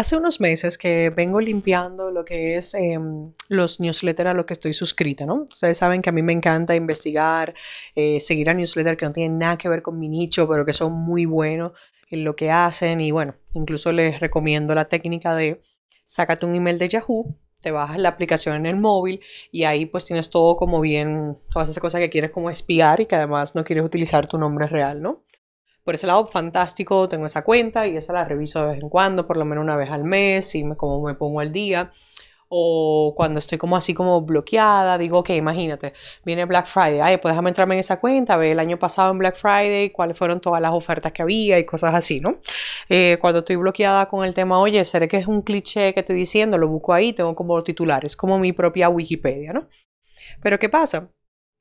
Hace unos meses que vengo limpiando lo que es em, los newsletters a los que estoy suscrita, ¿no? Ustedes saben que a mí me encanta investigar, eh, seguir a newsletters que no tienen nada que ver con mi nicho, pero que son muy buenos en lo que hacen. Y bueno, incluso les recomiendo la técnica de sácate un email de Yahoo, te bajas la aplicación en el móvil y ahí pues tienes todo como bien, todas esas cosas que quieres como espiar y que además no quieres utilizar tu nombre real, ¿no? Por ese lado, fantástico, tengo esa cuenta y esa la reviso de vez en cuando, por lo menos una vez al mes, y como me pongo al día. O cuando estoy como así como bloqueada, digo, ok, imagínate, viene Black Friday, ay, pues déjame entrarme en esa cuenta, ver el año pasado en Black Friday, cuáles fueron todas las ofertas que había y cosas así, ¿no? Eh, cuando estoy bloqueada con el tema, oye, seré que es un cliché que estoy diciendo, lo busco ahí, tengo como titulares, como mi propia Wikipedia, ¿no? Pero ¿qué pasa?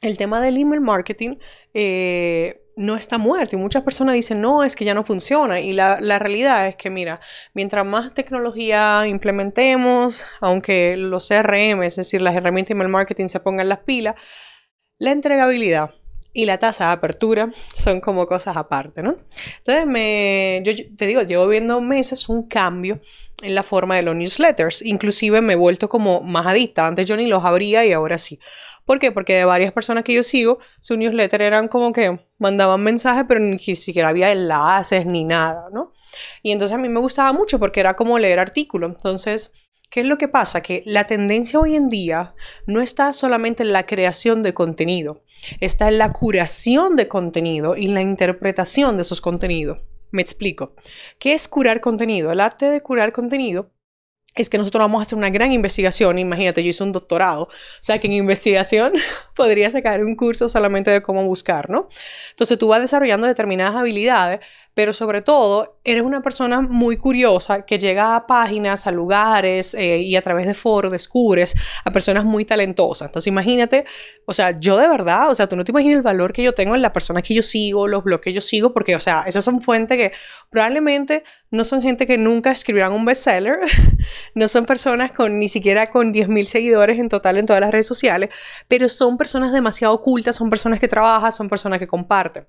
El tema del email marketing, eh, no está muerto. Y muchas personas dicen, no, es que ya no funciona. Y la, realidad es que, mira, mientras más tecnología implementemos, aunque los CRM, es decir, las herramientas de email marketing se pongan las pilas, la entregabilidad y la tasa de apertura son como cosas aparte, ¿no? Entonces, me, yo te digo, llevo viendo meses un cambio en la forma de los newsletters. Inclusive me he vuelto como más adicta. Antes yo ni los abría y ahora sí. ¿Por qué? Porque de varias personas que yo sigo, su newsletter eran como que mandaban mensajes, pero ni siquiera había enlaces ni nada, ¿no? Y entonces a mí me gustaba mucho porque era como leer artículos. Entonces, ¿qué es lo que pasa? Que la tendencia hoy en día no está solamente en la creación de contenido, está en la curación de contenido y la interpretación de esos contenidos. Me explico. ¿Qué es curar contenido? El arte de curar contenido es que nosotros vamos a hacer una gran investigación. Imagínate, yo hice un doctorado, o sea que en investigación podría sacar un curso solamente de cómo buscar, ¿no? Entonces tú vas desarrollando determinadas habilidades pero sobre todo eres una persona muy curiosa que llega a páginas, a lugares eh, y a través de foros descubres a personas muy talentosas. Entonces imagínate, o sea, yo de verdad, o sea, tú no te imaginas el valor que yo tengo en las personas que yo sigo, los blogs que yo sigo, porque, o sea, esas son fuentes que probablemente no son gente que nunca escribirán un bestseller, no son personas con ni siquiera con 10.000 seguidores en total en todas las redes sociales, pero son personas demasiado ocultas, son personas que trabajan, son personas que comparten.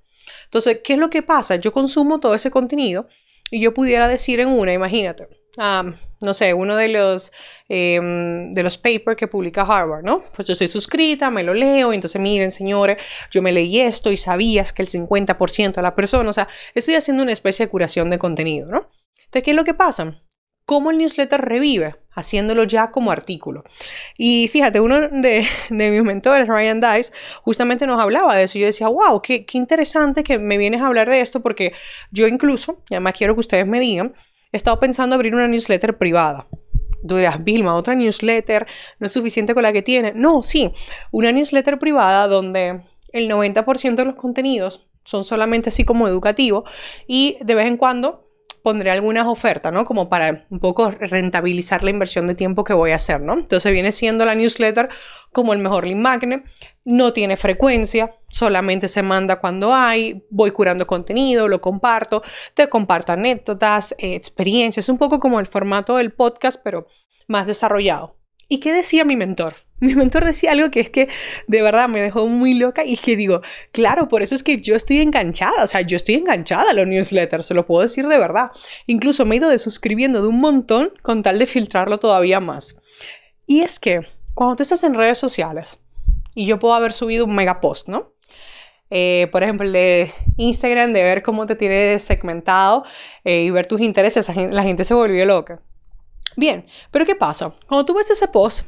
Entonces, ¿qué es lo que pasa? Yo consumo todo ese contenido y yo pudiera decir en una, imagínate, no sé, uno de los, em, de los papers que publica Harvard, ¿no? Pues yo estoy suscrita, me lo leo, y entonces miren, señores, yo me leí esto y sabías que el 50% de la persona, o sea, estoy haciendo una especie de curación de contenido, ¿no? Entonces, ¿qué es lo que pasa? cómo el newsletter revive, haciéndolo ya como artículo. Y fíjate, uno de, mis mentores, Ryan Dice, justamente nos hablaba de eso. Yo decía, wow, qué, interesante que me vienes a hablar de esto, porque yo incluso, y además quiero que ustedes me digan, he estado pensando abrir una newsletter privada. Tú dirás, Vilma, otra newsletter, no es suficiente con la que tiene. No, sí, una newsletter privada donde el 90% de los contenidos son solamente así como educativos y de vez en cuando pondré algunas ofertas, ¿no? Como para un poco rentabilizar la inversión de tiempo que voy a hacer, ¿no? Entonces viene siendo la newsletter como el mejor link magnet, no tiene frecuencia, solamente se manda cuando hay, voy curando contenido, lo comparto, te comparto anécdotas, eh, experiencias, un poco como el formato del podcast, pero más desarrollado. ¿Y qué decía mi mentor? Mi mentor decía algo que es que de verdad me dejó muy loca y que digo, claro, por eso es que yo estoy enganchada, o sea, yo estoy enganchada a los newsletters, se lo puedo decir de verdad. Incluso me he ido desuscribiendo de un montón con tal de filtrarlo todavía más. Y es que cuando tú estás en redes sociales y yo puedo haber subido un mega post, ¿no? Eh, por ejemplo, el de Instagram, de ver cómo te tiene segmentado eh, y ver tus intereses, la gente se volvió loca. Bien, pero ¿qué pasa? Cuando tú ves ese post,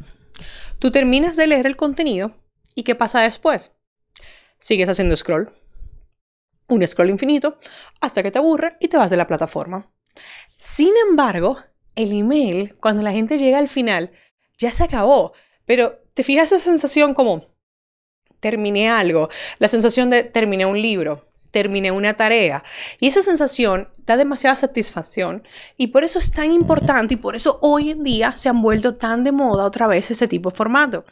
Tú terminas de leer el contenido y ¿qué pasa después? Sigues haciendo scroll. Un scroll infinito hasta que te aburre y te vas de la plataforma. Sin embargo, el email, cuando la gente llega al final, ya se acabó. Pero te fijas esa sensación como terminé algo, la sensación de terminé un libro, terminé una tarea. Y esa sensación da demasiada satisfacción y por eso es tan importante y por eso hoy en día se han vuelto tan de moda otra vez ese tipo de formato.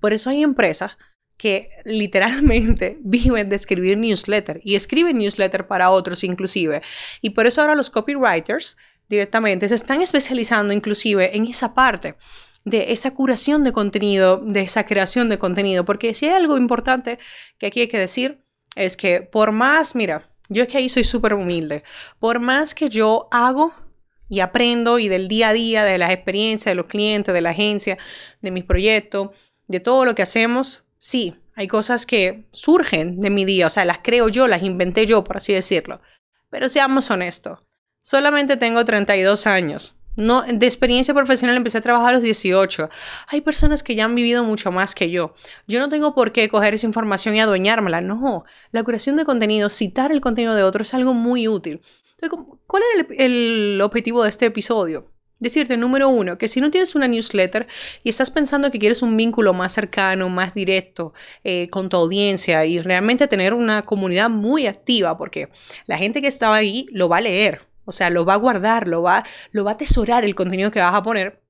Por eso hay empresas que literalmente viven de escribir newsletter y escriben newsletter para otros inclusive. Y por eso ahora los copywriters directamente se están especializando inclusive en esa parte de esa curación de contenido, de esa creación de contenido, porque si hay algo importante que aquí hay que decir es que por más, mira, yo es que ahí soy súper humilde, por más que yo hago y aprendo y del día a día, de las experiencias de los clientes, de la agencia, de mis proyectos, de todo lo que hacemos, sí, hay cosas que surgen de mi día, o sea, las creo yo, las inventé yo, por así decirlo. Pero seamos honestos, solamente tengo 32 años. No, de experiencia profesional empecé a trabajar a los 18. Hay personas que ya han vivido mucho más que yo. Yo no tengo por qué coger esa información y adueñármela. No, la curación de contenido, citar el contenido de otro es algo muy útil. ¿cuál era el, objetivo de este episodio? Decirte, número uno, que si no tienes una newsletter y estás pensando que quieres un vínculo más cercano, más directo eh, con tu audiencia y realmente tener una comunidad muy activa, porque la gente que estaba ahí lo va a leer, o sea, lo va a guardar, lo va, lo va a atesorar el contenido que vas a poner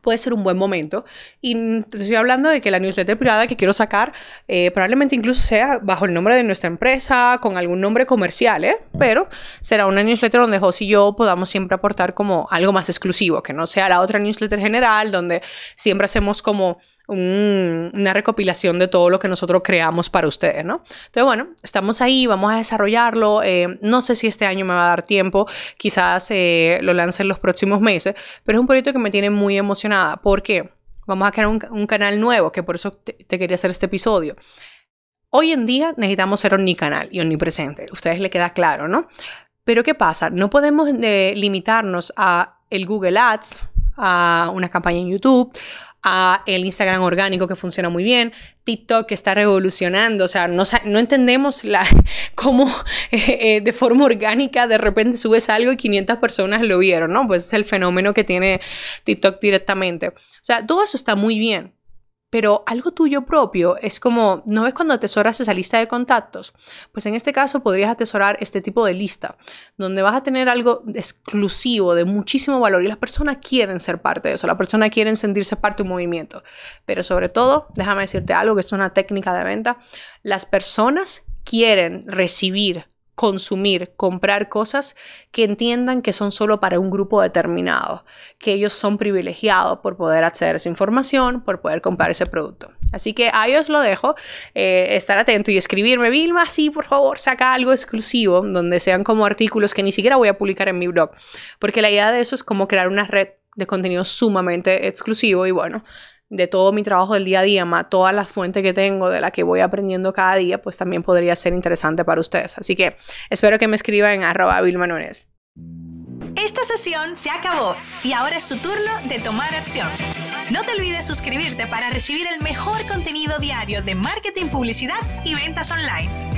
puede ser un buen momento. Y te estoy hablando de que la newsletter privada que quiero sacar eh, probablemente incluso sea bajo el nombre de nuestra empresa, con algún nombre comercial, ¿eh? pero será una newsletter donde José y yo podamos siempre aportar como algo más exclusivo, que no sea la otra newsletter general, donde siempre hacemos como una recopilación de todo lo que nosotros creamos para ustedes, ¿no? Entonces, bueno, estamos ahí, vamos a desarrollarlo. Eh, no sé si este año me va a dar tiempo, quizás eh, lo lance en los próximos meses, pero es un proyecto que me tiene muy emocionada porque vamos a crear un, canal nuevo, que por eso te, quería hacer este episodio. Hoy en día necesitamos ser omnicanal y omnipresente. Ustedes le queda claro, ¿no? Pero ¿qué pasa? No podemos eh, limitarnos a el Google Ads, a una campaña en YouTube, a el Instagram orgánico que funciona muy bien, TikTok que está revolucionando, o sea, no, no entendemos la, cómo eh, de forma orgánica de repente subes algo y 500 personas lo vieron, ¿no? Pues es el fenómeno que tiene TikTok directamente. O sea, todo eso está muy bien, pero algo tuyo propio es como, ¿no ves cuando atesoras esa lista de contactos? Pues en este caso podrías atesorar este tipo de lista, donde vas a tener algo exclusivo, de muchísimo valor, y las personas quieren ser parte de eso, las personas quieren sentirse parte de un movimiento. Pero sobre todo, déjame decirte algo, que es una técnica de venta, las personas quieren recibir consumir, comprar cosas que entiendan que son solo para un grupo determinado, que ellos son privilegiados por poder acceder a esa información, por poder comprar ese producto. Así que ahí os lo dejo, eh, estar atento y escribirme, Vilma, sí, por favor, saca algo exclusivo, donde sean como artículos que ni siquiera voy a publicar en mi blog, porque la idea de eso es como crear una red de contenido sumamente exclusivo y bueno, de todo mi trabajo del día a día, más todas las fuentes que tengo de la que voy aprendiendo cada día, pues también podría ser interesante para ustedes. Así que espero que me escriban en arroba Esta sesión se acabó y ahora es tu turno de tomar acción. No te olvides suscribirte para recibir el mejor contenido diario de marketing, publicidad y ventas online.